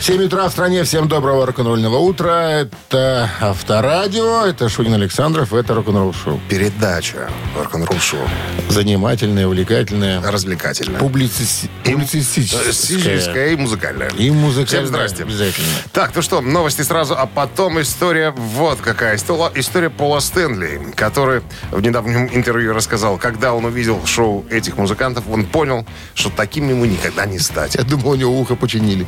7 утра в стране. Всем доброго рок-н-ролльного утра. Это Авторадио, это Шунин Александров, это рок-н-ролл шоу. Передача рок-н-ролл шоу. Занимательная, увлекательная, Развлекательная. публици- публицистическая. И музыкальная. И музыкальная. Всем здрасте. Обязательно. Так, ну что, новости сразу, а потом история, вот какая. История, история Пола Стэнли, который в недавнем интервью рассказал, когда он увидел шоу этих музыкантов, он понял, что таким ему никогда не стать. Я думал, у него ухо починили.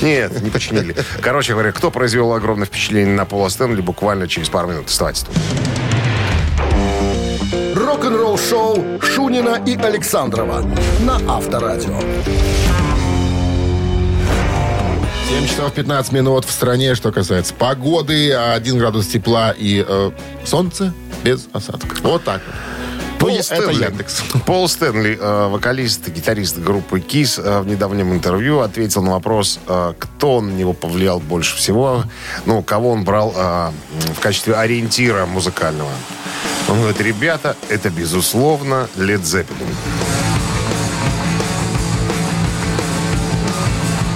Нет, не починили. Короче говоря, кто произвел огромное впечатление на Пола Стэнли буквально через пару минут. Оставайтесь тут. Рок-н-ролл-шоу Шунина и Александрова на Авторадио. 7 часов 15 минут в стране, что касается погоды, 1 градус тепла и э, солнце без осадков. Вот так вот. Пол это Стэнли, Яндекс. Пол Стэнли, вокалист и гитарист группы KISS, э, в недавнем интервью ответил на вопрос, э, кто на него повлиял больше всего, ну, кого он брал э, в качестве ориентира музыкального. Он говорит, ребята, это, безусловно, Zeppelin.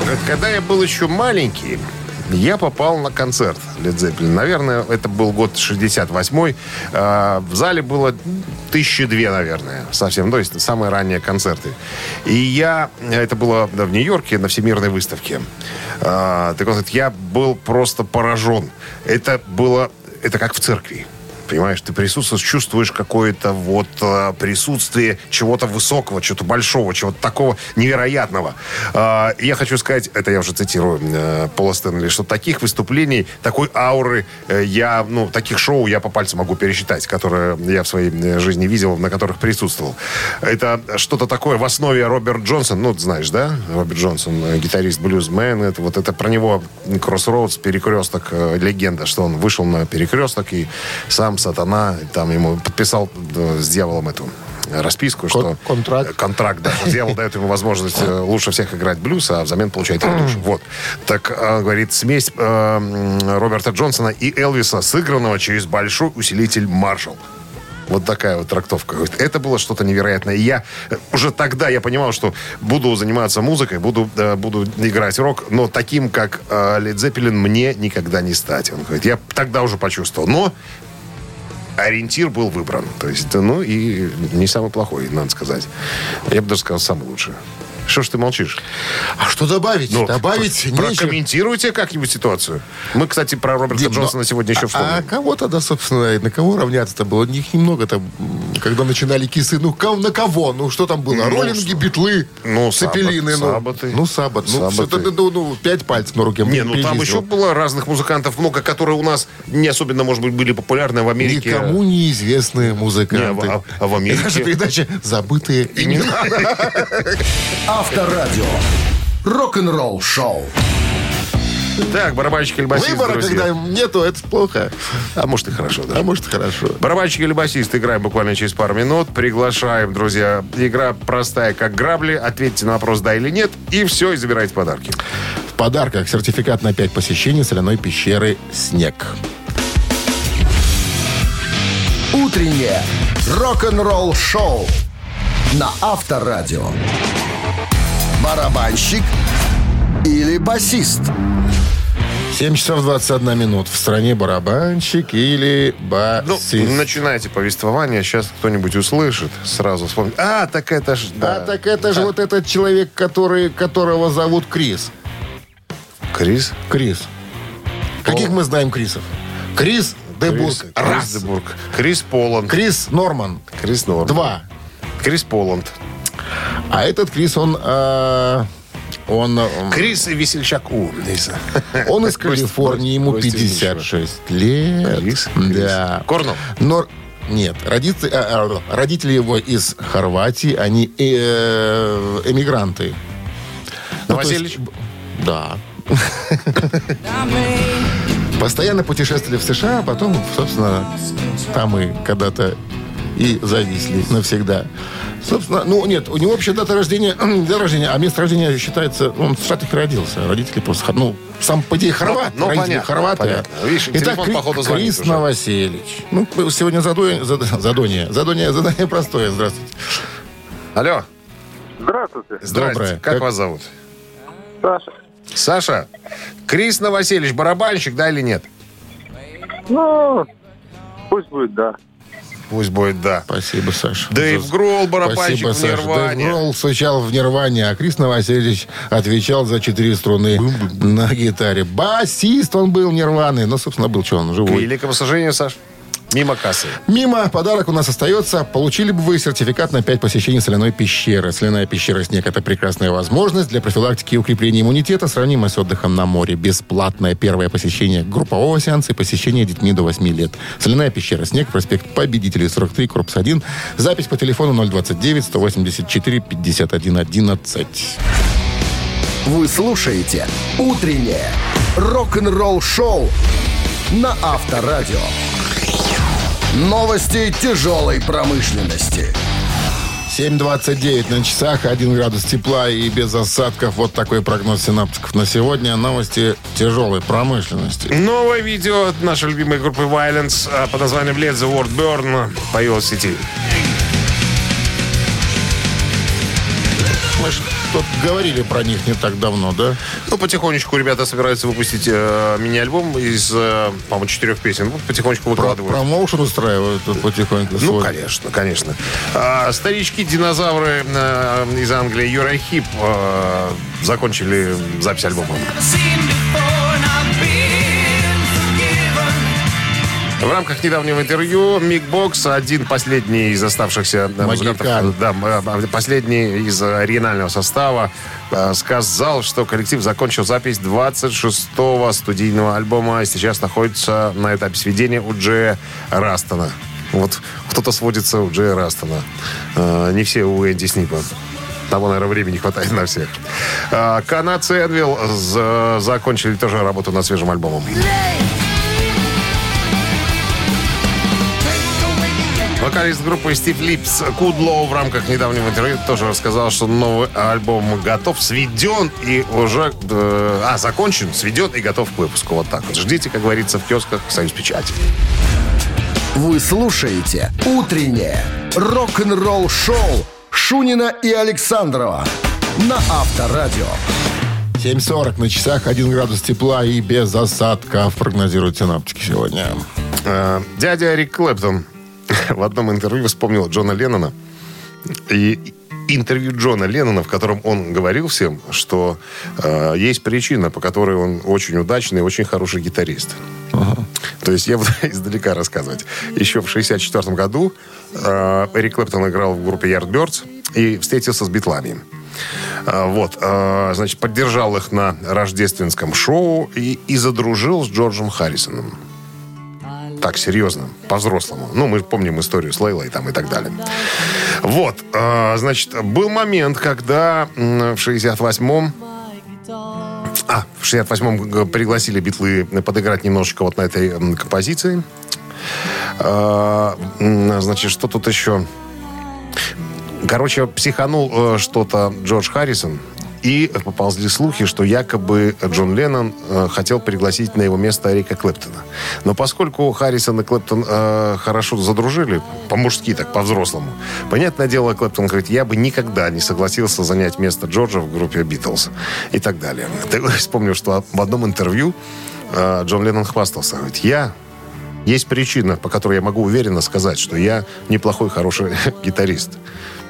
Говорит, Когда я был еще маленький, я попал на концерт Led Zeppelin. Наверное, это был год 68-й. Э, В зале было тысячи две, наверное, совсем. То есть самые ранние концерты. И я... Это было в Нью-Йорке на Всемирной выставке. Э, Так вот, я был просто поражен. Это было... Это как в церкви. Понимаешь, ты присутствуешь, чувствуешь какое-то вот э, присутствие чего-то высокого, чего-то большого, чего-то такого невероятного. Э, я хочу сказать, это я уже цитирую э, Пола Стэнли, что таких выступлений, такой ауры э, я, ну, таких шоу я по пальцам могу пересчитать, которые я в своей жизни видел, на которых присутствовал. Это что-то такое в основе Роберт Джонсон, ну, знаешь, да? Роберт Джонсон, гитарист блюзмен, это вот это про него Кроссроудс, перекресток, легенда, что он вышел на перекресток и сам сатана там ему подписал э, с дьяволом эту расписку, что... контракт. Контракт, да. Дьявол дает ему возможность э, лучше всех играть блюз, а взамен получает душу. Вот. Так, э, говорит, смесь э, Роберта Джонсона и Элвиса, сыгранного через большой усилитель Маршалл. Вот такая вот трактовка. Это было что-то невероятное. И я уже тогда я понимал, что буду заниматься музыкой, буду, э, буду играть рок, но таким, как э, Led Zeppelin, мне никогда не стать. Он говорит, я тогда уже почувствовал. Но ориентир был выбран. То есть, ну, и не самый плохой, надо сказать. Я бы даже сказал, самый лучший. Что ж ты молчишь? А что добавить? Ну, добавить нечего. Прокомментируйте как-нибудь ситуацию. Мы, кстати, про Роберта Дим, Джонсона сегодня еще а, вспомним. а кого тогда, собственно, на кого равняться-то было? Них немного там, когда начинали кисы. Ну, кого- на кого? Ну, что там было? Ну, Роллинги, с- битлы, ну, цепелины. Саббат, ну, Саббаты. Ну, саббат. Ну, Саббаты. что-то, ну, ну, пять пальцев на руке. Не, ну там еще было разных музыкантов много, которые у нас не особенно, может быть, были популярны а в Америке. Никому неизвестные Не, музыканты. а, а в Америке... Наша передача «Забытые имена». Авторадио. Рок-н-ролл-шоу. Так, барабанщик или басист, Выбора, друзья. когда нету, это плохо. А может и хорошо, да. А может, и хорошо. Барабанщик или басист играем буквально через пару минут. Приглашаем, друзья. Игра простая, как грабли. Ответьте на вопрос «да» или «нет». И все, и забирайте подарки. В подарках сертификат на 5 посещений соляной пещеры «Снег». Утреннее рок-н-ролл-шоу на Авторадио. Барабанщик или басист? 7 часов 21 минут. В стране барабанщик или Ну, басист. начинайте повествование. Сейчас кто-нибудь услышит, сразу вспомнит. А, так это ж... да. А так это же вот этот человек, который, которого зовут Крис. Крис? Крис. Каких мы знаем Крисов? Крис Дебург. Крис, Раз. Крис Дебург. Крис Поланд. Крис Норман. Крис Норм. Два. Крис Поланд. А этот Крис, он... э, он, э, Крис Весельчак. У. он из Калифорнии, ему Костя 56 лет. Крис? Да. Корнов? Но нет, родители, э, э, родители его из Хорватии, они э, эмигранты. Ну, то есть, да. Постоянно путешествовали в США, а потом, собственно, там и когда-то и зависли навсегда. Собственно, ну нет, у него вообще дата рождения, дата рождения, а место рождения считается, он в Штатах родился. Родители просто, ну, сам, по идее, хорват. ну, родители понятно, хорваты. понятно. Видишь, Итак, телефон, Кри- походу, Крис уже. Новоселич. Ну, сегодня задоние, зад- задоние, задоние, задание простое. Здравствуйте. Алло. Здравствуйте. Доброе. Как, Как- вас зовут? Саша. Саша. Крис Новоселич, барабанщик, да или нет? Ну, пусть будет, да. Пусть будет да. Спасибо, Саша. Дэйв За- Гролл, барабанщик Спасибо, в Саша. Нирване. Дэйв Гролл стучал в Нирване, а Крис Новоселич отвечал за четыре струны на гитаре. Басист он был Нирваны. Ну, собственно, был что он, К живой. великому сожалению, Саш, мимо кассы. Мимо подарок у нас остается. Получили бы вы сертификат на 5 посещений соляной пещеры. Соляная пещера «Снег» — это прекрасная возможность для профилактики и укрепления иммунитета, сравнимая с отдыхом на море. Бесплатное первое посещение группового сеанса и посещение детьми до 8 лет. Соляная пещера «Снег», проспект Победителей, 43, корпус 1. Запись по телефону 029-184-51-11. Вы слушаете «Утреннее рок-н-ролл-шоу» на Авторадио. Новости тяжелой промышленности. 7.29 на часах, 1 градус тепла и без осадков. Вот такой прогноз синаптиков на сегодня. Новости тяжелой промышленности. Новое видео от нашей любимой группы Violence а, под названием Let the World Burn появилось в сети. Тут говорили про них не так давно, да? Ну, потихонечку ребята собираются выпустить э, мини-альбом из, э, по-моему, четырех песен. Вот потихонечку Про, выкладывают. промоушен устраивают тут потихоньку. Ну, свой. конечно, конечно. А, старички-динозавры э, из Англии Юра Хип э, закончили запись альбома. В рамках недавнего интервью Мик Бокс, один последний из оставшихся э, музыкантов, да, э, последний из оригинального состава, э, сказал, что коллектив закончил запись 26-го студийного альбома и сейчас находится на этапе сведения у Джея Растона. Вот кто-то сводится у Джея Растона. Не все у Энди Снипа. Того, наверное, времени хватает на всех. Канадцы Энвилл закончили тоже работу над свежим альбомом. Вокалист группы Стив Липс Кудлоу в рамках недавнего интервью тоже рассказал, что новый альбом готов, сведен и уже... э, а, закончен, сведен и готов к выпуску. Вот так вот. Ждите, как говорится, в киосках Союз Печати. Вы слушаете «Утреннее рок-н-ролл-шоу» Шунина и Александрова на Авторадио. 7.40 на часах, 1 градус тепла и без осадков, прогнозируют синаптики сегодня. Э, Дядя Рик Клэптон в одном интервью вспомнил Джона Леннона. И интервью Джона Леннона, в котором он говорил всем, что э, есть причина, по которой он очень удачный и очень хороший гитарист. То есть я буду издалека рассказывать. Еще в 64 году э, Эрик Клэптон играл в группе Yardbirds и встретился с битлами. Э, Вот, э, значит, поддержал их на рождественском шоу и, и задружил с Джорджем Харрисоном. Так, серьезно, по-взрослому. Ну, мы помним историю с Лейлой там и так далее. Вот, э, значит, был момент, когда в 68-м а, в 68-м г- пригласили битлы подыграть немножечко вот на этой композиции. М, Значит, что тут еще? Короче, психанул э, что-то Джордж Харрисон. И поползли слухи, что якобы Джон Леннон э, хотел пригласить на его место Эрика Клэптона. Но поскольку Харрисон и Клэптон э, хорошо задружили, по-мужски так, по-взрослому, понятное дело, Клэптон говорит, я бы никогда не согласился занять место Джорджа в группе Битлз и так далее. Ты вспомнил, что в одном интервью э, Джон Леннон хвастался. Говорит, я есть причина, по которой я могу уверенно сказать, что я неплохой, хороший гитарист.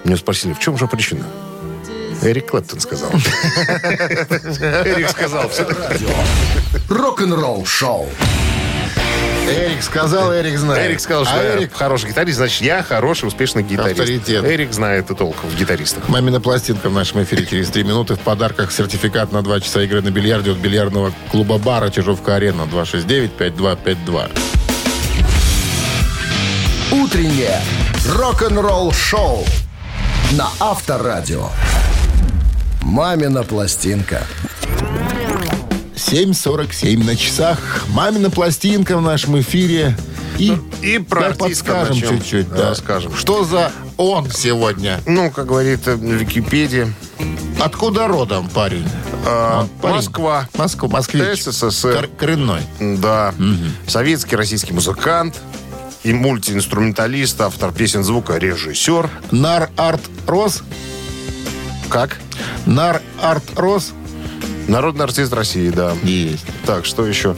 Меня спросили, в чем же причина? Эрик Клэптон сказал. Эрик сказал. всё. Рок-н-ролл-шоу. Эрик сказал, Эрик знает. Эрик сказал, что а я Эрик хороший гитарист, значит, я хороший, успешный гитарист. Авторитет. Эрик знает и толк в гитаристах. Мамина пластинка в нашем эфире через 3 минуты. В подарках сертификат на 2 часа игры на бильярде от бильярдного клуба бара Чижовка-Арена 269-5252. Утреннее рок-н-ролл-шоу на Авторадио. «Мамина пластинка». 7.47 на часах. Мамина пластинка в нашем эфире. И, И про подскажем чуть-чуть. Да, Да. скажем. Что за он сегодня. Ну, как говорит Википедия, Откуда родом парень? Он парень. Москва, Москва, москвич. СССР. Кор- коренной. Да. Советский, российский музыкант и мультиинструменталист, автор песен звука, режиссер. Нар Арт Рос. Как? Нар Арт Рос. Народный артист России, да. Есть. Так, что еще?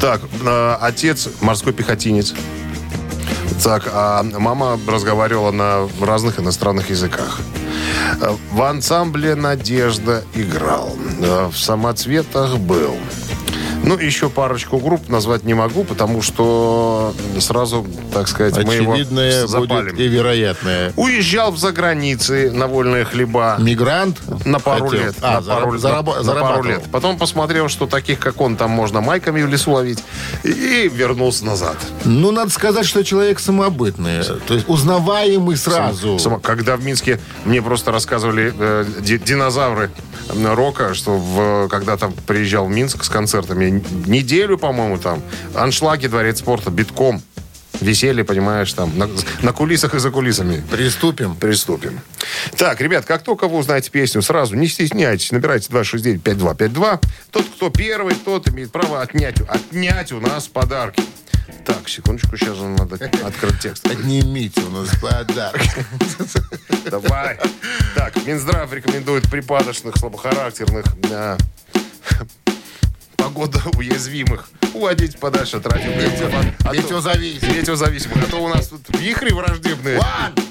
Так, э, отец морской пехотинец. Так, а мама разговаривала на разных иностранных языках. Э, В ансамбле «Надежда» играл. Э, В «Самоцветах» был. Ну, еще парочку групп назвать не могу, потому что сразу, так сказать, мы его Очевидное запалим. будет и вероятное. Уезжал в заграницы на вольные хлеба. Мигрант? На пару хотел. лет. А, на, пару, зараб- на- на пару лет. Потом посмотрел, что таких, как он, там можно майками в лесу ловить. И вернулся назад. Ну, надо сказать, что человек самобытный. То есть узнаваемый сразу. Сама- Когда в Минске мне просто рассказывали э, ди- динозавры рока, что в, когда там приезжал в Минск с концертами, неделю, по-моему, там, аншлаги, дворец спорта, битком. Веселье, понимаешь, там, на, на кулисах и за кулисами. Приступим. Приступим. Так, ребят, как только вы узнаете песню, сразу не стесняйтесь, набирайте 269-5252. Тот, кто первый, тот имеет право отнять, отнять у нас подарки. Так, секундочку, сейчас надо открыть текст. Поднимите у нас подарок. Давай. Так, Минздрав рекомендует припадочных, слабохарактерных, э, погода уязвимых уводить подальше радиоприемников. А Метеозависимых. Метеозависимых. А то у нас тут вихри враждебные. One,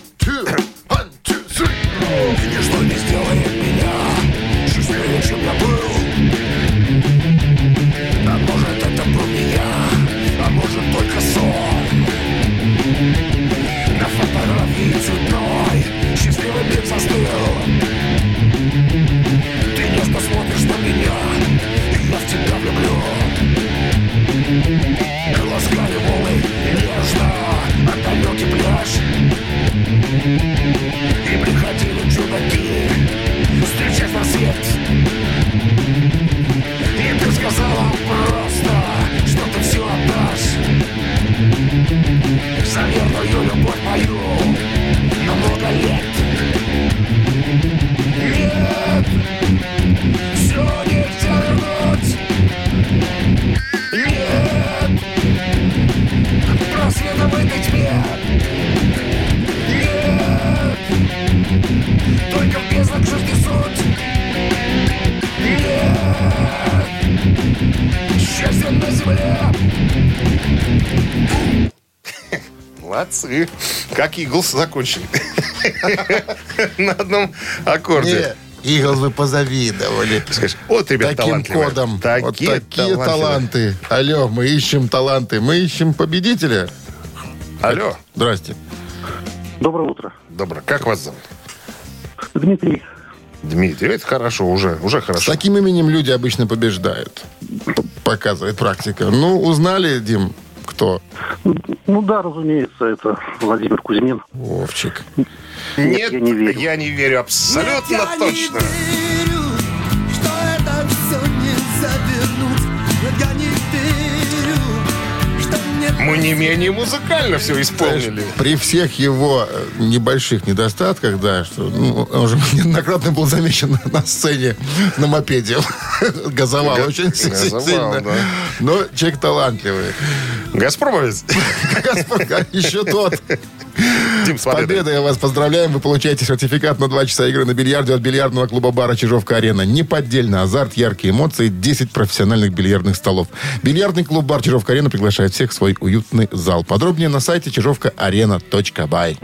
Как Иглс закончили. На одном аккорде. Не, Игл, вы позавидовали. Скажешь, вот, ребят, Таким талантливые. кодом. вот Такие, такие талантливые. таланты. Алло, мы ищем таланты. Мы ищем победителя. Алло. Здрасте. Доброе утро. Добро. Как вас зовут? Дмитрий. Дмитрий. Это хорошо, уже, уже С хорошо. таким именем люди обычно побеждают. Показывает практика. Ну, узнали, Дим, кто? Ну да, разумеется, это Владимир Кузьмин. Вовчик. Нет, я не верю. я не верю абсолютно я точно. не верю, Мы не менее музыкально все исполнили. При всех его э, небольших недостатках, да, что ну, он уже неоднократно был замечен на сцене на мопеде. Газовал Га- очень газовал, сильно. да. Но человек талантливый. Газпромовец. Еще тот. Дим, с победой. победой вас поздравляем. Вы получаете сертификат на 2 часа игры на бильярде от бильярдного клуба бара «Чижовка-арена». Неподдельный азарт, яркие эмоции, 10 профессиональных бильярдных столов. Бильярдный клуб бар «Чижовка-арена» приглашает всех в свой уютный зал. Подробнее на сайте чижовкаарена.бай.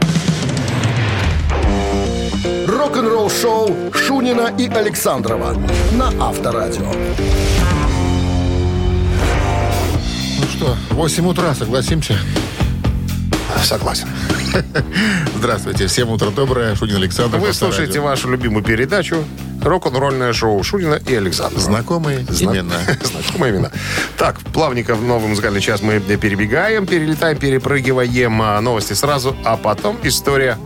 Рок-н-ролл шоу Шунина и Александрова на Авторадио. Ну что, 8 утра, согласимся? Согласен. Здравствуйте, всем утро доброе. Шунин Александр. Вы слушаете вашу любимую передачу «Рок-н-ролльное шоу» Шунина и Александра. Знакомые Зна- имена. Знакомые имена. Так, плавненько в новый музыкальный час мы перебегаем, перелетаем, перепрыгиваем а, новости сразу, а потом история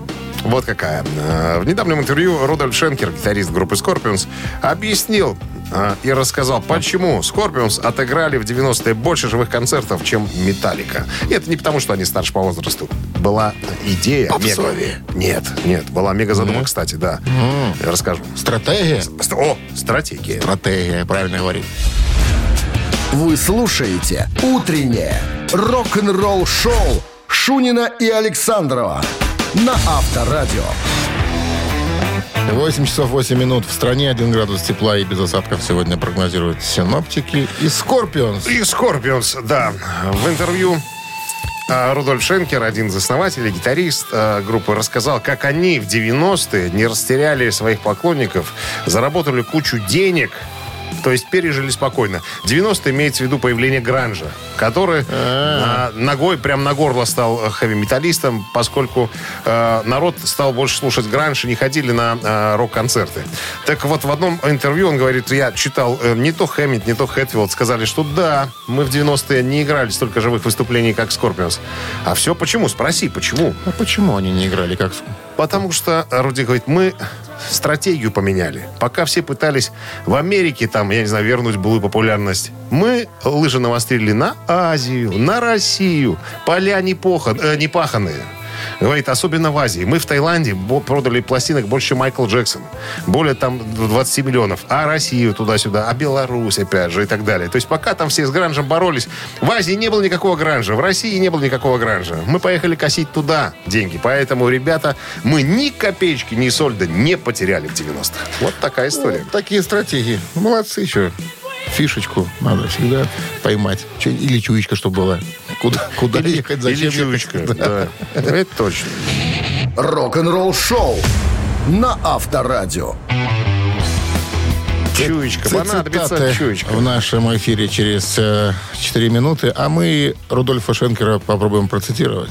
вот какая. А, В недавнем интервью Рудольф Шенкер, гитарист группы Scorpions, объяснил, а, и рассказал, почему Скорпионс отыграли в 90-е больше живых концертов, чем Металлика. И это не потому, что они старше по возрасту. Была идея. Попсовее. Мега. Нет, нет. Была мега задумка, кстати, да. Я расскажу. Стратегия? Ст- О, стратегия. Стратегия, правильно говорить. Вы слушаете «Утреннее рок-н-ролл-шоу» Шунина и Александрова на Авторадио. 8 часов 8 минут в стране, 1 градус тепла и без осадков сегодня прогнозируют синоптики. И Скорпионс. И Скорпионс, да. В интервью а, Рудольф Шенкер, один из основателей, гитарист а, группы, рассказал, как они в 90-е не растеряли своих поклонников, заработали кучу денег, то есть пережили спокойно. 90-е имеется в виду появление гранжа, который а, ногой, прям на горло стал э, хэви-металлистам, поскольку э, народ стал больше слушать гранж и не ходили на э, рок-концерты. Так вот, в одном интервью он говорит, я читал э, не то Хэммит, не то Хэтфилд, сказали, что да, мы в 90-е не играли столько живых выступлений, как Скорпионс. А все почему? Спроси, почему? А почему они не играли как... Потому что, Руди говорит, мы стратегию поменяли. Пока все пытались в Америке, там, я не знаю, вернуть былую популярность, мы лыжи навострили на Азию, на Россию. Поля не, похан, э, не паханые. Говорит, особенно в Азии. Мы в Таиланде продали пластинок больше, чем Майкл Джексон. Более там 20 миллионов. А Россию туда-сюда, а Беларусь, опять же, и так далее. То есть пока там все с гранжем боролись, в Азии не было никакого гранжа, в России не было никакого гранжа. Мы поехали косить туда деньги. Поэтому, ребята, мы ни копеечки, ни сольда не потеряли в 90-х. Вот такая история. Такие стратегии. Молодцы еще. Фишечку надо всегда поймать. Или чуечка, чтобы была. Куда, куда ехать, зачем Или чуечка. ехать. Да. Да. Это точно. Рок-н-ролл-шоу на Авторадио. Чуечка. Понадобится Цитаты чуечка. в нашем эфире через э, 4 минуты, а мы Рудольфа Шенкера попробуем процитировать.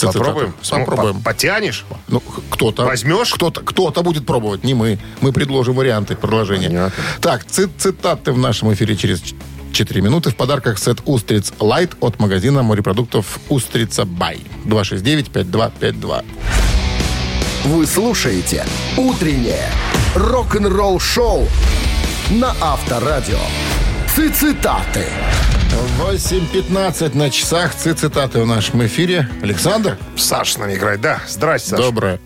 Попробуем? Попробуем. По- Потянешь? Ну, кто-то. Возьмешь? Кто-то, кто-то будет пробовать, не мы. Мы предложим варианты продолжения. Понятно. Так, ци- цитаты в нашем эфире через 4 минуты. В подарках сет «Устриц Лайт» от магазина морепродуктов «Устрица Бай». 269-5252. Вы слушаете «Утреннее рок-н-ролл-шоу» на Авторадио. Цитаты. 8.15 на часах. Ци- Цитаты в нашем эфире. Александр, Саша с нами играет. Да, здрасте, Саша. доброе.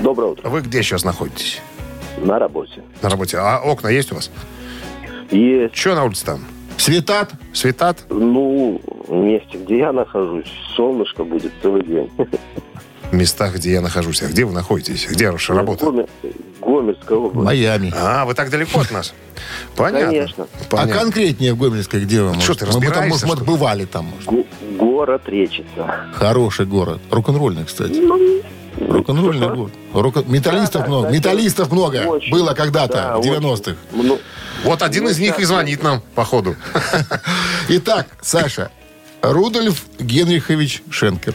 Доброе утро. Вы где сейчас находитесь? На работе. На работе. А окна есть у вас? Есть, Что на улице там? Светат? Светат? ну, в месте, где я нахожусь, солнышко будет целый день. В местах, где я нахожусь. А где вы находитесь? Где ваша работа? Гоме- Гомельская область. Майами. А, вы так далеко от нас? Понятно. Конечно. А Понятно. конкретнее в Гомельской где вы? может? ты, мы, там, может, что ли? бывали там. может. Го- Город Речица. Хороший город. Рок-н-ролльный, кстати. Ну, Рок-н-ролльный город. Рок- Металлистов Да, много. кстати, Металлистов много. очень. Было когда-то, Да, в очень. 90-х. Ну, Вот один Ну, из них и звонит нам, походу. Итак, Саша. Рудольф Генрихович Шенкер.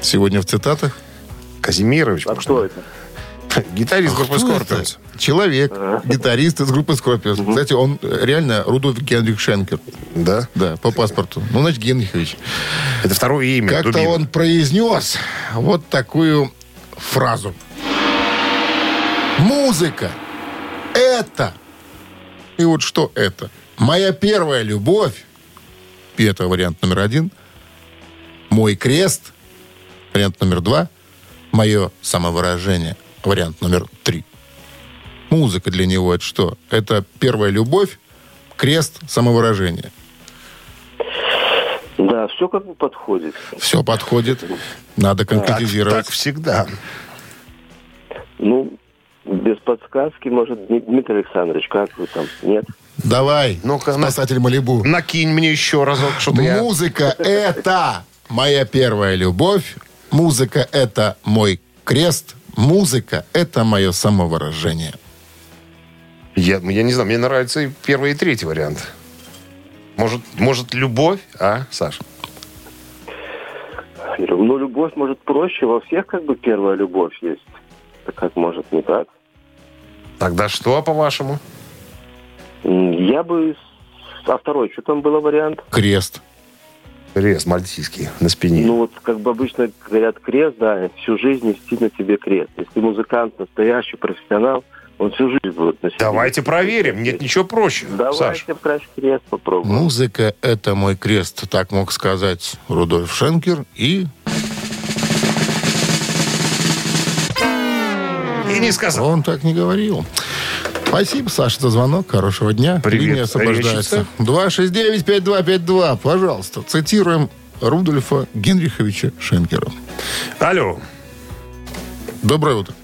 Сегодня в цитатах. Казимирович. а кто это? Гитарист группы Кто это? Скорпионс. Человек, гитарист из группы Скорпиус. Кстати, он э, реально Рудольф Генрих Шенкер. Да? Да, по паспорту. Ну, значит, Генрихович. Это второе имя. Как-то он произнес вот такую фразу. Музыка – это. И вот что это? Моя первая любовь. И это вариант номер один. Мой крест. Вариант номер два. Мое самовыражение. Вариант номер три. Музыка для него это что? Это первая любовь, крест, самовыражение. Да, все как бы подходит. Все подходит. Надо Так, конкретизировать. так всегда. Ну, без подсказки, может, Дми- Дмитрий Александрович, как вы там? Нет? Давай, Ну-ка, на- спасатель Малибу. Накинь мне еще разок, что-то я... Музыка – это моя первая любовь. Музыка – это мой крест. Музыка – это мое самовыражение. я... Я не знаю, мне нравится и первый, и третий вариант. Может, может любовь, а, Саша? Ну, любовь, может, проще. Во всех как бы первая любовь есть. Так как, может, не так? Тогда что, по-вашему? Я бы... А второй, что там было вариант? Крест. Крест мальтийский на спине. Ну, вот как бы обычно говорят крест, да, всю жизнь нести на тебе крест. Если музыкант настоящий, профессионал, Он всю жизнь будет носить. Давайте проверим. Нет ничего проще. Саш. Давайте краш крест попробуем. Музыка — это мой крест. Так мог сказать Рудольф Шенкер. И И не сказал. он так не говорил. Спасибо, Саша, за звонок. Хорошего дня. Привет, Линия освобождается. 269-5252. Пожалуйста, цитируем Рудольфа Генриховича Шенкера. Алло. Доброе утро.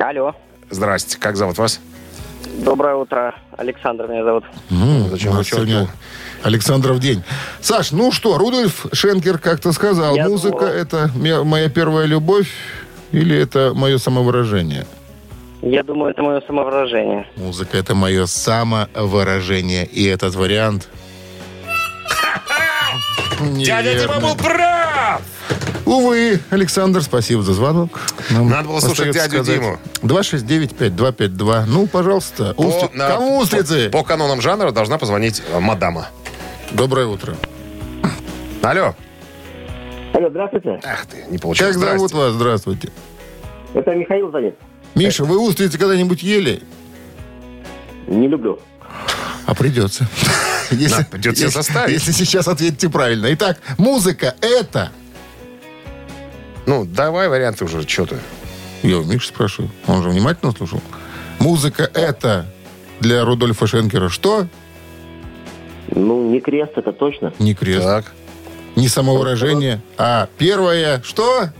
Алло. Здрасте. Как зовут вас? Доброе утро. Александр меня зовут. Ну, Зачем у нас вычеркивал? сегодня Александров день. Саш, ну что, Рудольф Шенкер как-то сказал, Я музыка думал- это моя первая любовь или это мое самовыражение? Я думаю, это мое самовыражение. Музыка это мое самовыражение. И этот вариант... Дядя Дима был прав! Увы, Александр, спасибо за звонок. Нам Надо было слушать дядю сказать. Диму. 269-5252. Ну, пожалуйста. устри- на- Кому устрицы? По, по канонам жанра должна позвонить э, мадама. Доброе утро. Алло. Алло, здравствуйте. Ах ты, не получилось. Как зовут вас? Здравствуйте. Это Михаил зовет. Миша, вы устрицы когда-нибудь ели? Не люблю. А придется. Если, придется если- заставить. Если сейчас ответите правильно. Итак, музыка это... Ну, давай варианты уже, что ты. Я у Миши спрашиваю. Он же внимательно слушал. Музыка это для Рудольфа Шенкера что? Ну, не крест, это точно. Не крест. Так. Не самовыражение. А первое что?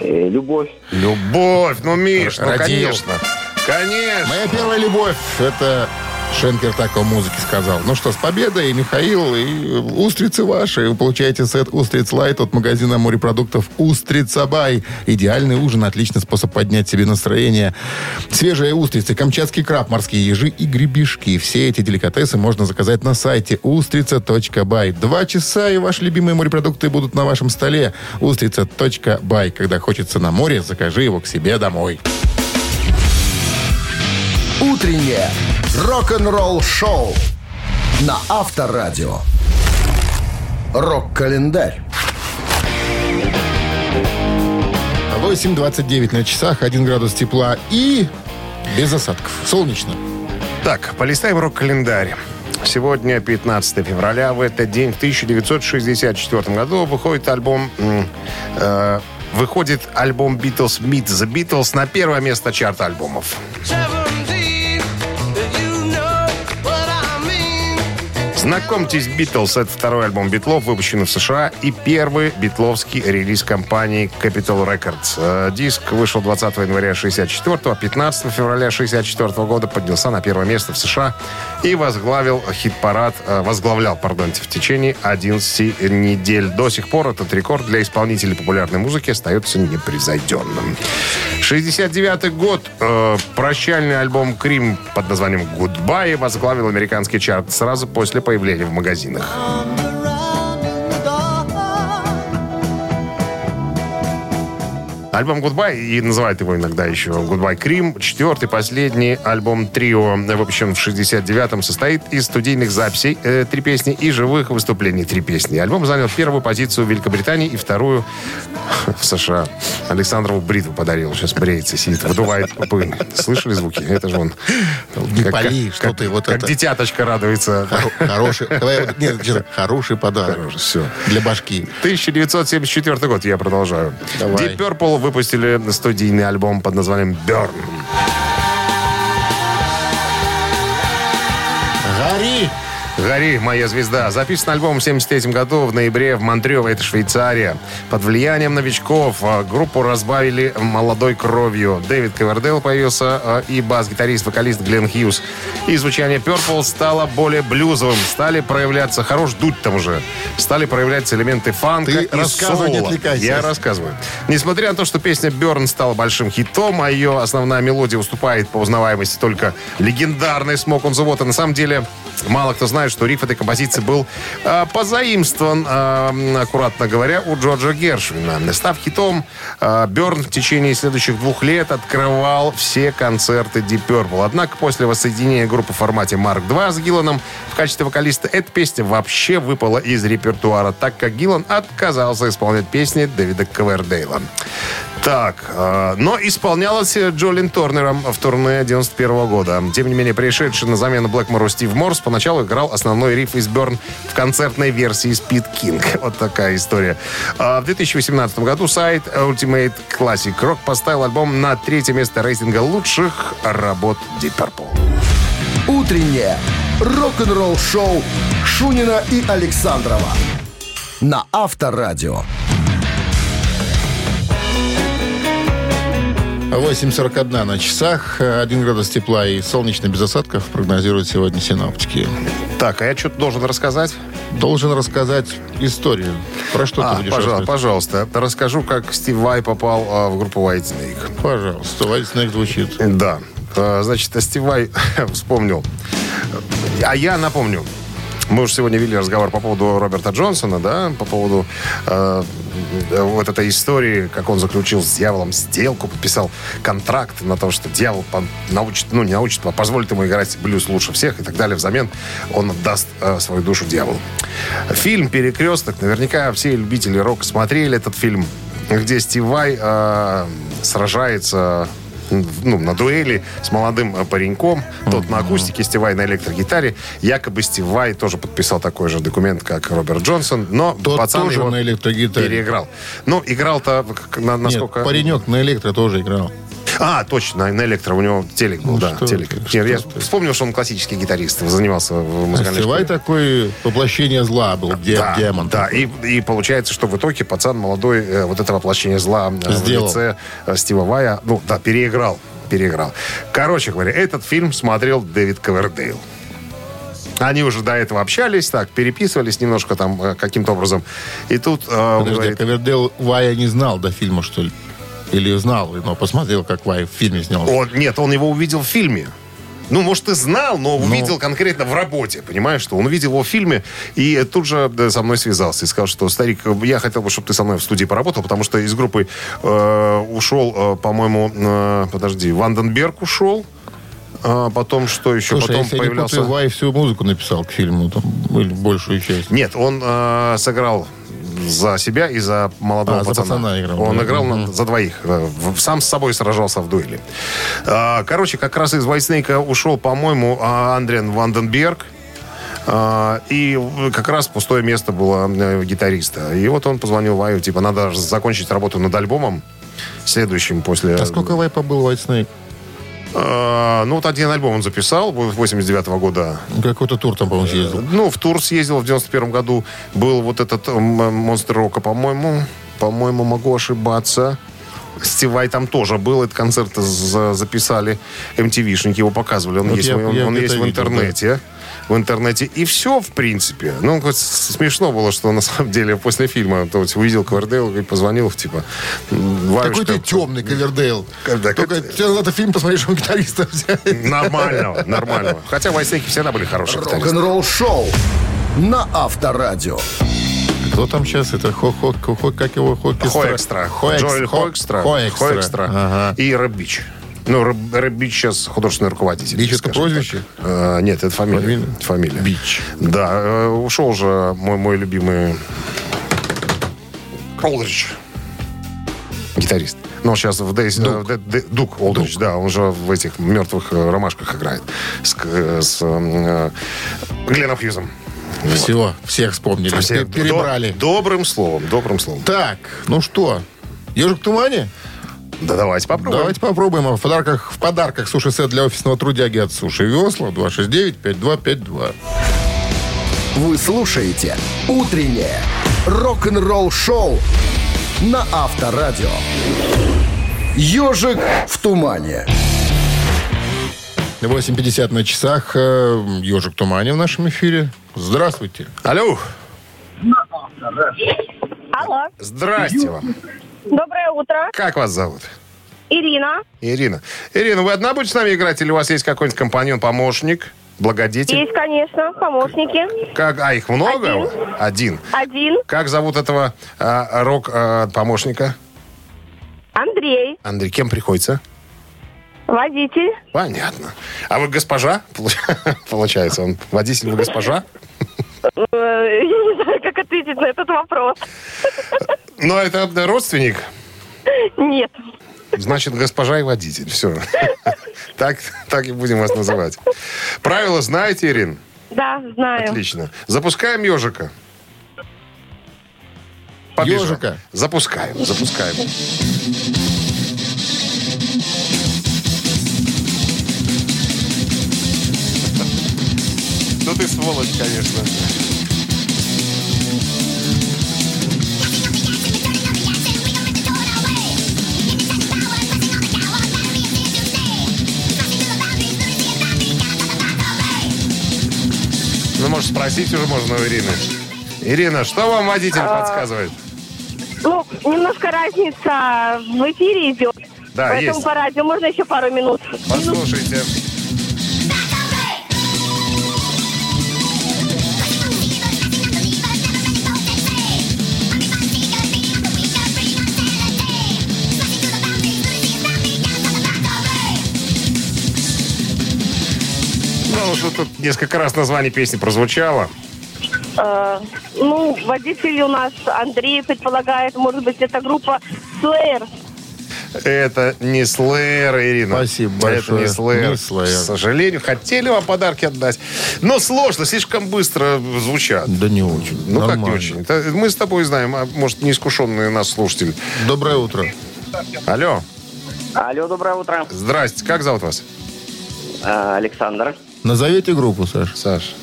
Э, любовь. Любовь, ну, Миш, ну, Родил. конечно. Конечно. Моя первая любовь. Это Шенкер так о музыке сказал. Ну что, с победой, Михаил, и устрицы ваши. Вы получаете сет «Устриц Лайт» от магазина морепродуктов «Устрица Бай». Идеальный ужин, отличный способ поднять себе настроение. Свежие устрицы, камчатский краб, морские ежи и гребешки. Все эти деликатесы можно заказать на сайте устрица.бай. Два часа, и ваши любимые морепродукты будут на вашем столе. Устрица.бай. Когда хочется на море, закажи его к себе домой. Утреннее рок-н-ролл-шоу на Авторадио. Рок-календарь. 8.29 на часах, 1 градус тепла и без осадков. Солнечно. Так, полистаем рок-календарь. Сегодня 15 февраля. В этот день, в 1964 году, выходит альбом... э, выходит альбом Beatles Meet the Beatles на первое место чарта альбомов. Знакомьтесь, Beatles это второй альбом Битлов, выпущенный в США, и первый битловский релиз компании Capitol Records. Э, Диск вышел 20 января 64 а 15 февраля 64 года поднялся на первое место в США и возглавил хит-парад, э, возглавлял, пардонте, в течение 11 недель. До сих пор этот рекорд для исполнителей популярной музыки остается непревзойденным. 69 год. э, прощальный альбом Крим под названием Goodbye возглавил американский чарт сразу после появления в магазинах. Альбом Goodbye, и называют его иногда еще Goodbye Cream, четвертый, последний альбом трио, выпущен в 69-м, состоит из студийных записей э, три песни и живых выступлений три песни. Альбом занял первую позицию в Великобритании и вторую в США. Александрову бритву подарил. Сейчас бреется, сидит, выдувает пыль. Слышали звуки? Это же он. Не пали, что ты вот как это. дитяточка радуется. Хоро- Хороший, нет, хороший подарок. Все. Для башки. 1974 год, я продолжаю. Давай. Deep Purple выпустили студийный альбом под названием «Burn». «Гори, моя звезда». Записан альбом в 73 году в ноябре в Монтрево, это Швейцария. Под влиянием новичков э, группу разбавили молодой кровью. Дэвид Ковердейл появился э, и бас-гитарист-вокалист Глен Хьюз. И звучание Purple стало более блюзовым. Стали проявляться, хорош дуть там уже, стали проявляться элементы фанка Ты и рассказывай, не соло. отвлекайся. Я рассказываю. Несмотря на то, что песня Burn стала большим хитом, а ее основная мелодия уступает по узнаваемости только легендарной Smoke on the Water, на самом деле Мало кто знает, что риф этой композиции был э, позаимствован, э, аккуратно говоря, у Джорджа Гершвина. Став хитом, э, Берн в течение следующих двух лет открывал все концерты Deep Purple. Однако после воссоединения группы в формате Mark II с Гилланом в качестве вокалиста эта песня вообще выпала из репертуара, так как Гиллан отказался исполнять песни Дэвида Ковердейла. Так, э, но исполнялась Джолин Торнером в турне 91 года. Тем не менее, пришедший на замену Блэкмору Стив Морс поначалу играл основной риф из Берн в концертной версии Speed King. Вот такая история. А в 2018 году сайт Ultimate Classic Rock поставил альбом на третье место рейтинга лучших работ Deep Purple. Утреннее рок-н-ролл-шоу Шунина и Александрова на Авторадио. 8.41 на часах, 1 градус тепла и солнечно без осадков прогнозируют сегодня синоптики. Так, а я что-то должен рассказать? Должен рассказать историю. Про что А, ты будешь пожалуйста, пожалуйста. Расскажу, как Стив Вай попал а, в группу White Snake. Пожалуйста, White Snake звучит. Да. А, Значит, Стив Вай вспомнил. А я напомню. Мы уже сегодня вели разговор по поводу Роберта Джонсона, да, по поводу э, вот этой истории, как он заключил с дьяволом сделку, подписал контракт на то, что дьявол научит, ну не научит, а позволит ему играть блюз лучше всех и так далее. Взамен он отдаст э, свою душу дьяволу. Фильм «Перекресток», наверняка все любители рока смотрели этот фильм, где Стив Вай э, сражается ну, на дуэли с молодым э, пареньком. Тот на акустике, Стивай на электрогитаре. Якобы Стивай тоже подписал такой же документ, как Роберт Джонсон, но Тот пацан тоже его на электрогитаре. переиграл. Ну, играл-то насколько... Нет, паренек на электро тоже играл. А, точно, на электро. У него телек был, Ну, да, что телек. что я ты. вспомнил, что он классический гитарист, занимался в музыкальной Стивай школе. такой воплощение зла был, де- да, демон. Да, и, и получается, что в итоге пацан молодой э, вот это воплощение зла э, Сделал. в лице э, Стива Вая, ну да, переиграл. Переиграл. Короче говоря, этот фильм смотрел Дэвид Ковердейл. Они уже до этого общались, так, переписывались немножко там каким-то образом. И тут э, Подожди, говорит... Ковердейл Вая не знал до фильма, что ли? Или знал, но посмотрел, как Вай в фильме снялся. Он, нет, он его увидел в фильме. Ну, может, и знал, но увидел конкретно в работе, понимаешь, что он увидел его в фильме и тут же да, со мной связался и сказал, что, старик, я хотел бы, чтобы ты со мной в студии поработал, потому что из группы э, ушел, э, по-моему, э, подожди, Ванденберг ушел, а потом что еще? Слушай, потом если я не появлялся... путаю, Вай всю музыку написал к фильму, там, или большую часть. Нет, он э, сыграл за себя и за молодого А, за пацана. пацана играл, Он да. играл Мгм. за двоих. э, Сам с собой сражался в дуэли. А, Короче, как раз из Вайтснейка ушел, по-моему, а, Андриан Ванденберг. А, И как раз пустое место было э, гитариста. И вот он позвонил Ваю, типа, надо закончить работу над альбомом следующим после... А сколько Вай побыл White Snake? А, Ну, вот один альбом он записал 89 года. Какой-то тур там, по-моему, съездил. Ну, в тур съездил в 91 году. Был вот этот м, Монстр Рока, по-моему. По-моему, могу ошибаться. Стивай там тоже был. Этот концерт за- записали. MTV-шники его показывали. Он Вот есть, я- он, я он есть в видел, интернете. В интернете. И все, в принципе. Ну, хоть смешно было, что на самом деле после фильма то есть увидел Ковердейл и позвонил, типа, «М, Какой ты темный Ковердейл. Да, Только как- тебе надо фильм посмотреть, он гитариста взять. Нормального, нормального. Хотя в Whitesnake всегда были хорошие гитаристы. Рок-н-ролл-шоу на Авторадио. Кто там сейчас? Это хо, хо, хо, хо- как его Хоэкстра? Хоэкстра. Хоэкстра. Хоэкстра. Ага. И Рэб Бич. Ну, Рэб, Рэб Бич сейчас художественный руководитель. Бич это прозвище? Э, нет, это фамилия. Фамилия? Фамилия. Бич. Да, э, ушел же мой, мой любимый Олдрич. Гитарист. Но сейчас в Дейс... Дук, Дук Олдрич, да. Он же в этих мертвых э, ромашках играет. С, э, с э, Гленном Хьюзом. Все, всех вспомнили. Все- Пер- Перебрали. До- добрым словом, добрым словом. Так, ну что, ежик в тумане? Да давайте попробуем. Давайте попробуем. А В подарках, в подарках суши-сет для офисного трудяги от Суши Весла 269-5252. Вы слушаете «Утреннее рок-н-ролл-шоу» на Авторадио. «Ежик в тумане». 8.50 на часах. э, Ежик в тумане в нашем эфире. Здравствуйте. Алло. Алло, Здрасте вам. доброе утро. Как вас зовут? Ирина. Ирина. Ирина, вы одна будете с нами играть или у вас есть какой-нибудь компаньон, помощник? Благодетель? Есть, конечно, помощники. Как, а их много? Один. Один. Как зовут этого а, рок-помощника? Андрей. Андрей, кем приходится? Водитель. Понятно. А вы госпожа? Получ- Получается, он водитель, вы госпожа? Э, Я не знаю, как ответить на этот вопрос. Но это родственник. Нет. Значит, госпожа и водитель. Все. Так, так и будем вас называть. Правила знаете, Ирин? Да, знаю. Отлично. Запускаем ежика. Побежал. Ежика. Запускаем, запускаем. Ну ты сволочь, конечно. Ну, может, спросить уже можно у Ирины. Ирина, что вам водитель подсказывает? Ну, немножко разница в эфире идет. Да, Поэтому есть. по радио можно еще пару минут. Послушайте. Ну, уже тут несколько раз название песни прозвучало. Э, ну, водитель у нас Андрей предполагает, может быть, это группа Slayer. Это не Slayer, Ирина. Спасибо Это большое. не Slayer. Не Slayer. К сожалению, хотели вам подарки отдать. Но сложно, слишком быстро звучат. Да не очень. Ну, как Нормально. не очень? Это мы с тобой знаем, а может, неискушенный нас слушатель. Доброе утро. Алло, Алло, доброе утро. здрасте, как зовут вас? А, Александр. Назовите группу, Саш. Саш.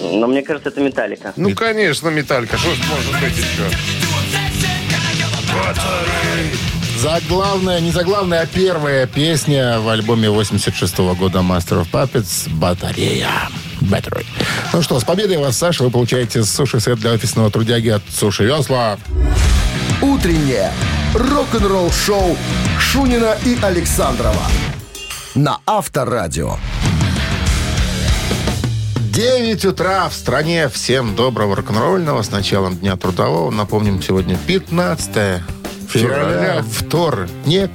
Но мне кажется, это Металлика. Ну, конечно, Металлика. Что ж может быть еще? Заглавная, не заглавная, а первая песня в альбоме 86 года Master of Puppets «Батарея». Battery. Ну что, с победой вас, Саша. Вы получаете суши-сет для офисного трудяги от Суши Весла. Утреннее рок-н-ролл-шоу Шунина и Александрова на Авторадио. 9 утра в стране. Всем доброго рок-н-ролльного. С началом Дня трудового. Напомним, сегодня 15 февраля. Вторник.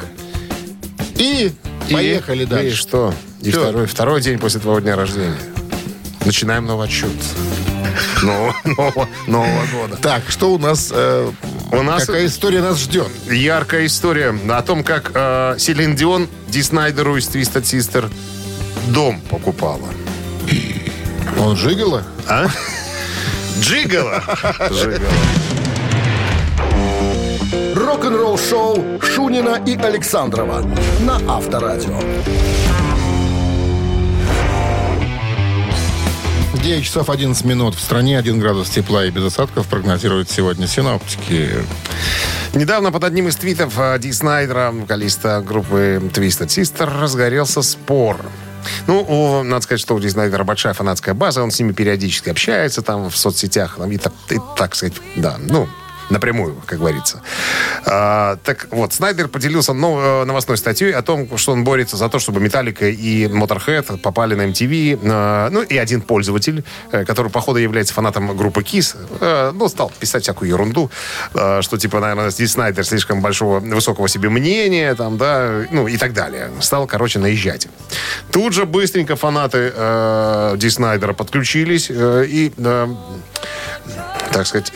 И, поехали И дальше. что? И Всё. второй, второй день после твоего дня рождения. Начинаем новый отчет. Нового, нового, Нового года. Так, что у нас... э, У нас- Какая история нас ждет? Яркая история о том, как э, Селин Дион Ди Снайдеру из Twisted Sister дом покупала. Он жигало? А? Джигала. Джигала. Рок-н-ролл-шоу Шунина и Александрова на Авторадио. 9 часов 11 минут. В стране 1 градус тепла и без осадков прогнозируют сегодня синоптики. Недавно под одним из твитов Ди Снайдера, вокалиста группы Twisted Sister, разгорелся спор. Ну, у- надо сказать, что у Ди Снайдера большая фанатская база, он с ними периодически общается там в соцсетях, там, и, так- и так сказать, да, ну, напрямую, как говорится. А, так вот, Снайдер поделился нов- э, новостной статьей о том, что он борется за то, чтобы Металлика и Motorhead попали на MTV. Э, ну, и один пользователь, э, который, походу, является фанатом группы KISS, э, ну, стал писать всякую ерунду, э, что, типа, наверное, Ди Снайдер слишком большого, высокого себе мнения, там, да, ну, и так далее. Стал, короче, наезжать. Тут же быстренько фанаты э, Ди Снайдера подключились э, и, э, так сказать,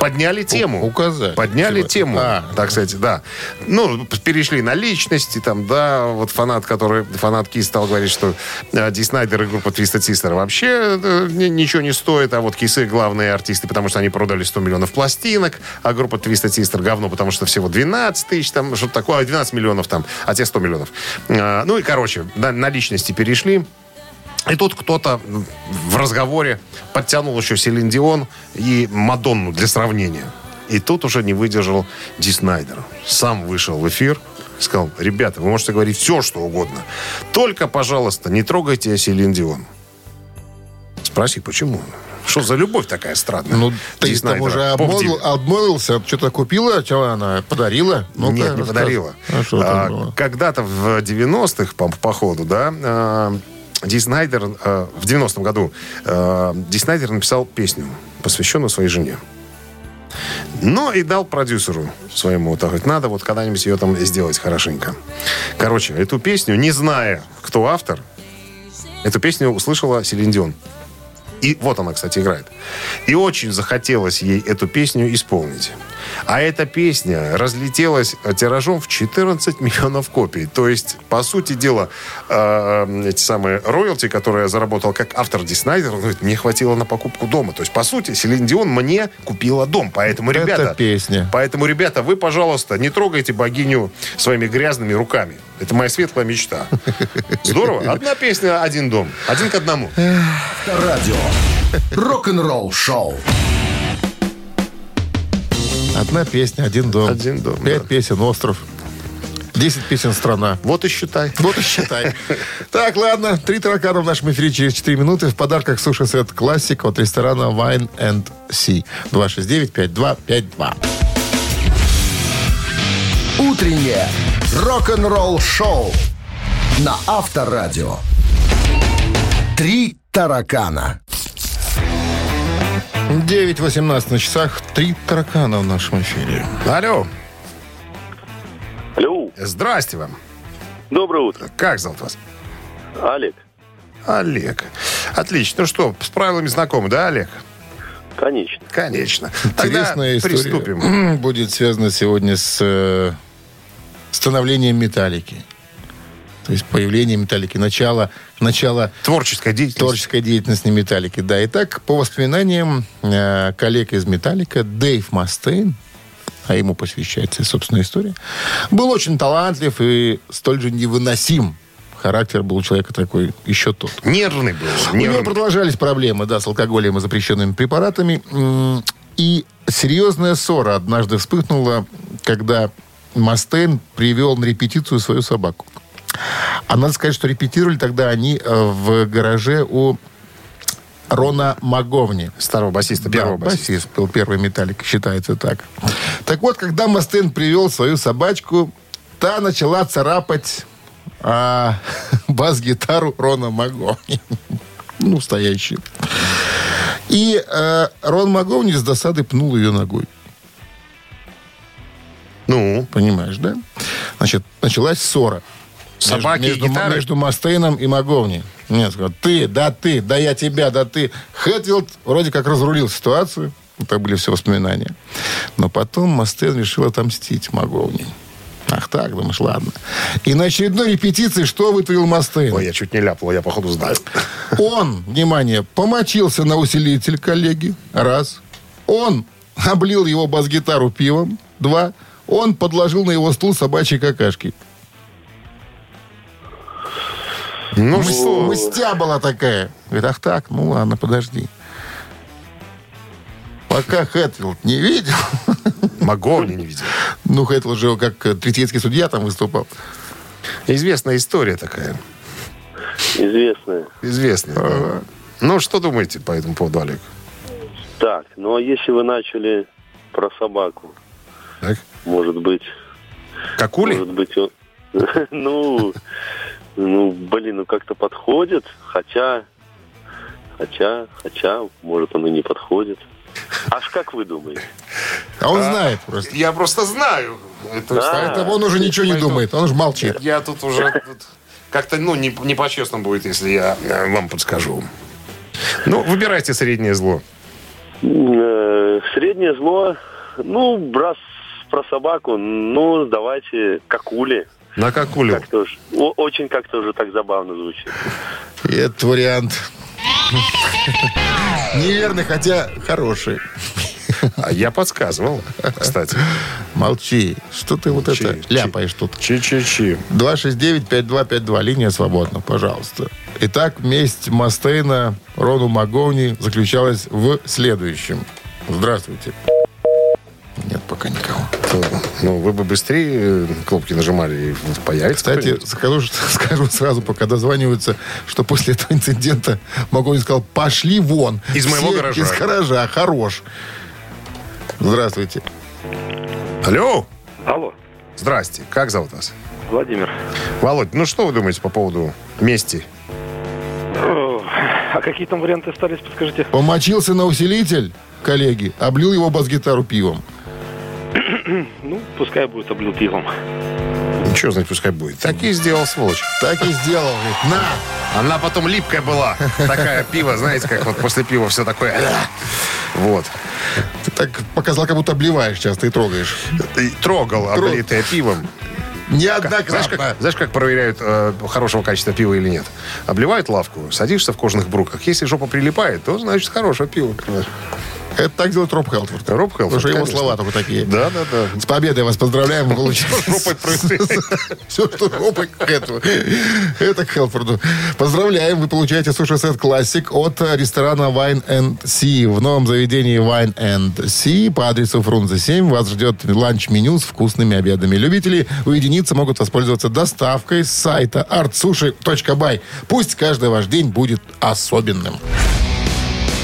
подняли тему. указали. Подняли тему, А. так сказать, да. Ну, перешли на личности, там, да, вот фанат, который, фанат Кис стал говорить, что э, Ди Снайдер и группа Twisted Sister вообще э, ни- ничего не стоит, а вот Кисы главные артисты, потому что они продали 100 миллионов пластинок, а группа Twisted Sister говно, потому что всего 12 тысяч, там, что-то такое, 12 миллионов там, а те 100 миллионов. Э, ну и, короче, на личности перешли. И тут кто-то в разговоре подтянул еще Селин Дион и Мадонну для сравнения. И тут уже не выдержал Ди Снайдер. Сам вышел в эфир сказал, ребята, вы можете говорить все, что угодно. Только, пожалуйста, не трогайте Селин Дион. Спроси, почему? Что за любовь такая странная? Ну, ты там уже обмолвил- обмолвился, что-то купила, что она подарила? Ну-ка, Нет, не подарила. А А? Когда-то в 90-х, по, по ходу, да, а, Ди Снайдер э, в 90-м году э, Ди Снайдер написал песню, посвященную своей жене. Но и дал продюсеру своему, так сказать, надо вот когда-нибудь ее там сделать хорошенько. Короче, эту песню, не зная, кто автор, эту песню услышала Селин Дион. И вот она, кстати, играет. И очень захотелось ей эту песню исполнить. А эта песня разлетелась тиражом в 14 миллионов копий. То есть, по сути дела, э, эти самые роялти, которые я заработал как автор Ди Снайдер, он говорит, мне хватило на покупку дома. То есть, по сути, Селин Дион мне купила дом. Поэтому, Это ребята, песня. поэтому, ребята, вы, пожалуйста, не трогайте богиню своими грязными руками. Это моя светлая мечта. Здорово. Одна песня, один дом. Один к одному. Радио. Рок-н-ролл шоу. Одна песня, один дом. Один дом, Пять да. песен, остров. Десять песен, страна. Вот и считай. Вот и считай. Так, ладно. Три таракана в нашем эфире через 4 минуты. В подарках суши-сет классик от ресторана Wine and Sea. 269-5252. Утреннее рок-н-ролл шоу на Авторадио. Три таракана. 9.18 на часах. Три таракана в нашем эфире. Алло. Алло, Здрасте вам. доброе утро. Как зовут вас? Олег, Олег. Отлично. Ну что, с правилами знакомы, да, Олег? конечно. Конечно. Тогда Интересная история приступим. будет связана сегодня с э, становлением металлики. То есть появление металлики, начало, начало Творческая деятельность. творческой деятельности металлики. Да, итак, по воспоминаниям э, коллег из металлика, Дэйв Мастейн, а ему посвящается собственная история, был очень талантлив и столь же невыносим. Характер был у человека такой еще тот. Нервный был. У него Нервный. продолжались проблемы, да, с алкоголем и запрещенными препаратами. И серьезная ссора однажды вспыхнула, когда Мастейн привел на репетицию свою собаку. А надо сказать, что репетировали тогда они э, в гараже у Рона Маговни. Старого басиста, первого да, басиста. басист был первый металлик, считается так. Так вот, когда Мастейн привел свою собачку, та начала царапать а, бас-гитару Рона Маговни. Ну, стоящую. И э, Рон Маговни с досады пнул ее ногой. Ну, Понимаешь, да? Значит, началась ссора. Собаки и между, между, гитары? между Мастейном и Маговни. Нет, сказал, ты, да ты, да я тебя, да ты. Хэтфилд вроде как разрулил ситуацию. Это были все воспоминания. Но потом Мастейн решил отомстить Маговни. Ах так, думаешь, ладно. И на очередной репетиции что вытворил Мастейн? ой, я чуть не ляпнул, я походу знаю. Он, внимание, помочился на усилитель коллеги. Раз. Он облил его бас-гитару пивом. Два. Он подложил на его стул собачьи какашки. Ну Мыс- что? Мыстя была такая. Говорит, ах так, ну ладно, подожди. Пока Хэтфилд не видел, Маговни не видел. ну, Хэтфилд же как э, третейский судья там выступал. Известная история такая. Известная. Известная. да. Ну, что думаете по этому поводу, Олег? Так, ну а если вы начали про собаку, Так? может быть, Какули? может быть, он... ну, ну, блин, ну как-то подходит, хотя, хотя, хотя, может, он и не подходит. Аж как вы думаете? А он знает просто. Я просто знаю. Это- Да. Поэтому он уже ничего не думает, он же молчит. Я тут уже тут как-то, ну, не, не по-честному будет, если я э, вам подскажу. Ну, выбирайте среднее зло. Э, Среднее зло, ну, раз про собаку, ну, давайте какули. На какулю? Как-то уж, о- очень как-то уже так забавно звучит. И этот вариант неверный, хотя хороший. А я подсказывал, кстати. Молчи. Что ты вот это ляпаешь тут? Чи-чи-чи. 269-5252. Линия свободна, пожалуйста. Итак, месть Мастейна Рону Маговни заключалась в следующем. Здравствуйте. Нет пока никого. Ну, вы бы быстрее кнопки нажимали, и появится Кстати, скажу, скажу сразу, пока дозваниваются, что после этого инцидента Маговни сказал, пошли вон. Из моего Все гаража». Из гаража, хорош. Здравствуйте. Алло! Алло, Здрасте. Как зовут вас? Владимир. Володь, ну что вы думаете по поводу мести? А какие там варианты остались, подскажите? Помочился на усилитель, коллеги, облил его бас-гитару пивом. Ну, пускай будет облил пивом. Ничего, значит, пускай будет. Так и сделал, сволочь. Так и сделал. говорит, На! Она потом липкая была. Такая пиво, знаете, как вот после пива все такое. Вот. Ты так показал, как будто обливаешь часто и трогаешь. И трогал облитое пивом. Знаешь Неоднократно. как, знаешь, как проверяют э, хорошего качества пива или нет? Обливают лавку, садишься в кожаных бруках. Если жопа прилипает, то значит хорошее пиво. Это так делает Роб Хелфорд. Роб Хелфорд, Потому что его слова только такие. Да, да, да. С победой вас поздравляем. Вы прыгает. все, что жопой к этому. Это к Хелфорду. Поздравляем. Вы получаете суши-сет классик от ресторана Wine and Sea. В новом заведении Wine and Sea по адресу Фрунзе 7 вас ждет ланч-меню с вкусными обедами. Любители уединиться могут воспользоваться доставкой с сайта artsushi.by. Пусть каждый ваш день будет особенным.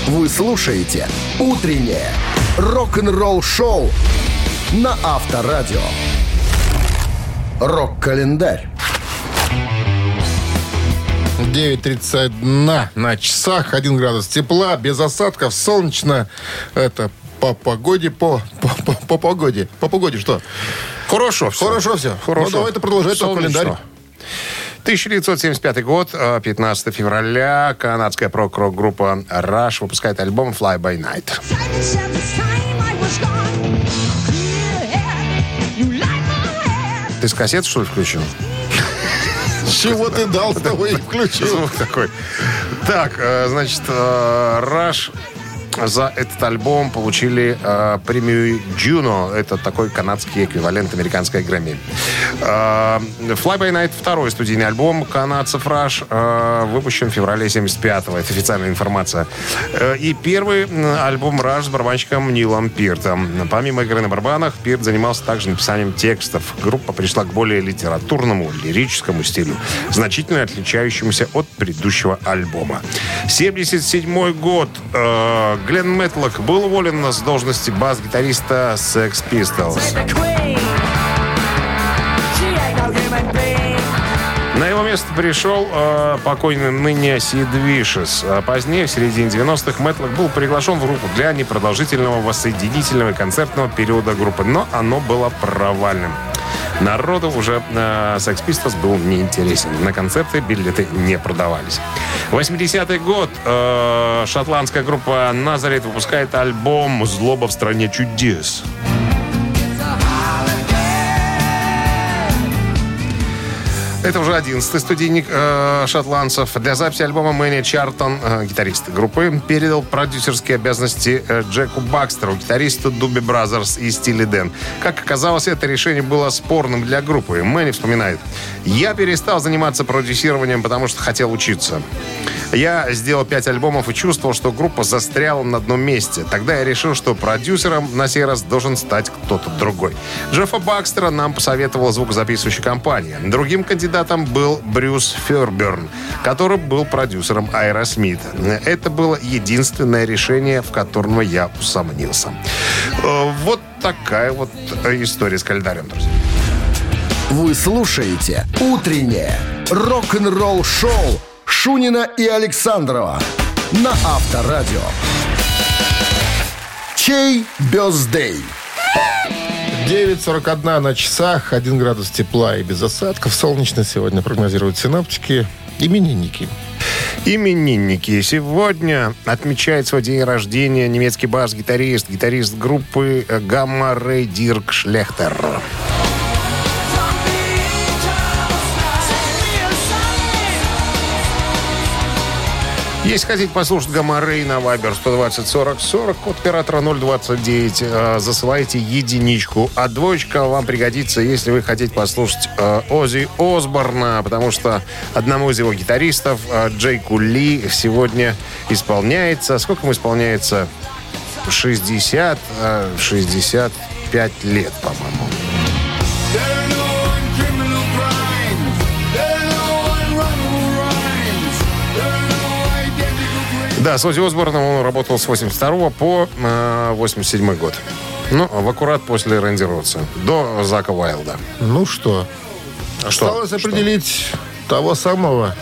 Вы слушаете «Утреннее рок-н-ролл-шоу» на Авторадио. Рок-календарь. 9.31 на часах, 1 градус тепла, без осадков, солнечно. Это по погоде, по, по, по, по погоде. По погоде что? Хорошо все. Хорошо все. Хорошо. Ну, давай ты продолжай календарь. 1975 год, э, 15 февраля, канадская прок-рок-группа Rush выпускает альбом Fly By Night. Ты с кассет, что ли, включил? Чего ты дал, с того и включил. Звук такой. Так, э, значит, э, Rush за этот альбом получили э, премию Juno. Это такой канадский эквивалент американской Грэмми. Э, Fly By Night второй студийный альбом канадцев Rush э, выпущен в феврале 75-го. Это официальная информация. Э, и первый м, альбом Rush с барабанщиком Нилом Пиртом. Помимо игры на барабанах, Пирт занимался также написанием текстов. Группа пришла к более литературному, лирическому стилю, значительно отличающемуся от предыдущего альбома. 77 год. Э, Глен Мэтлок был уволен с должности бас-гитариста Sex Pistols. На его место пришел э, покойный ныне Сид Вишес. А позднее, в середине 90-х, Мэтлок был приглашен в группу для непродолжительного воссоединительного концертного периода группы, но оно было провальным. Народу уже э, Sex Pistols был неинтересен. На концерты билеты не продавались. 80-й год. э, шотландская группа Назарет выпускает альбом «Злоба в стране чудес». Это уже 11-й студийник э, шотландцев. Для записи альбома Мэнни Чарлтон, э, гитарист группы, передал продюсерские обязанности э, Джеку Бакстеру, гитаристу Doobie Brothers и Steely Dan. Как оказалось, это решение было спорным для группы. Мэнни вспоминает. «Я перестал заниматься продюсированием, потому что хотел учиться. Я сделал пять альбомов и чувствовал, что группа застряла на одном месте. Тогда я решил, что продюсером на сей раз должен стать кто-то другой. Джеффа Бакстера нам посоветовала звукозаписывающая компания. Другим кандидатом был Брюс Ферберн, который был продюсером Аэросмит. Это было единственное решение, в котором я усомнился. Э, Вот такая вот история с календарем, друзья. Вы слушаете «Утреннее рок-н-ролл-шоу» Шунина и Александрова на Авторадио. Чей бездей? 9.41 на часах, 1 градус тепла и без осадков. Солнечно сегодня прогнозируют синаптики. Именинники. Именинники. Сегодня отмечает свой день рождения немецкий бас-гитарист, гитарист группы Гамма Рэй Дирк Шлехтер. Если хотите послушать Гамма Рэй на Вайбер 120 40 40, код оператора 029, э, засылайте единичку. А двоечка вам пригодится, если вы хотите послушать э, Ози Осборна, потому что одному из его гитаристов, э, Джейку Ли, сегодня исполняется... Сколько ему исполняется? 60, э, 65 лет, по-моему. Да, с Ози Осборном он работал с 82 по э, 87 год. Ну, в аккурат после Рэнди Ротса. До Зака Уайлда. Ну что, А что? осталось определить того самого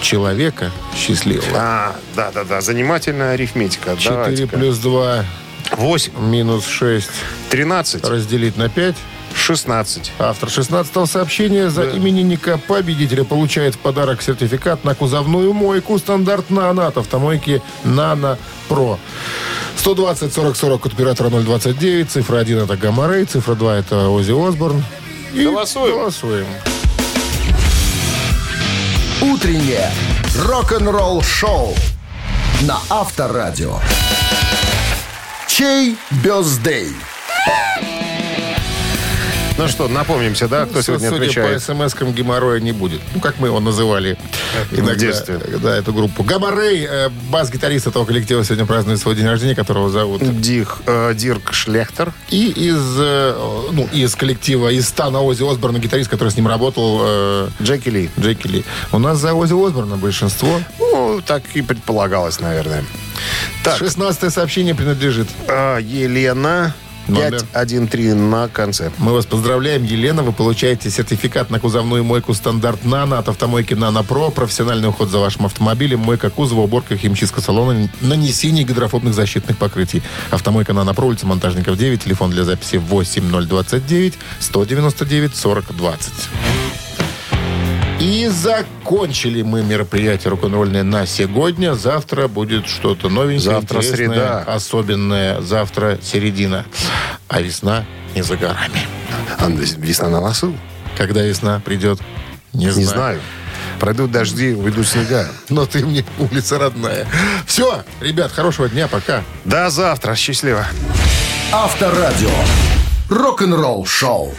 человека счастливого. А, да-да-да, занимательная арифметика. 4 Давайте-ка. плюс 2 8, минус 6 13, разделить на 5. 16. Автор 16 сообщения за именинника победителя получает в подарок сертификат на кузовную мойку стандарт «Нано» от автомойки «Нано Про». 120 40 40 от оператора 029. Цифра 1 это Гамарей, цифра 2 это Ози Осборн. И Голосуем. Голосуем. Утреннее рок-н-ролл-шоу на Авторадио. Чей бездей? Ну что, напомнимся, да, кто сегодня Судя отвечает? по смс-кам, геморроя не будет. Ну, как мы его называли иногда. детстве. Да, эту группу. Гамарей, э, бас-гитарист этого коллектива, сегодня празднует свой день рождения, которого зовут Дих, э, Дирк Шлехтер. И из, э, ну, из коллектива, из стана Ози Осборна, гитарист, который с ним работал, э, Джеки Ли. Джеки Ли. У нас за Ози Осборна большинство. Ну, так и предполагалось, наверное. Так, 16 сообщение принадлежит. а, Елена. 513 на конце. Мы вас поздравляем, Елена. Вы получаете сертификат на кузовную мойку стандарт «Нано» от автомойки «Нано Про». Профессиональный уход за вашим автомобилем, мойка кузова, уборка, химчистка салона, нанесение гидрофобных защитных покрытий. Автомойка «Нано Про», улица Монтажников, 9. Телефон для записи 8029 199 40 20. И закончили мы мероприятие рок-н-ролльное на сегодня. Завтра будет что-то новенькое, Завтра интересное, среда. особенное. Завтра середина. А весна не за горами. А, Весна на носу? Когда весна придет, не, Не знаю. знаю. Пройдут дожди, уйдут снега. Но ты мне улица родная. Все, ребят, хорошего дня, пока. До завтра. Счастливо. Авторадио. Рок-н-ролл-шоу.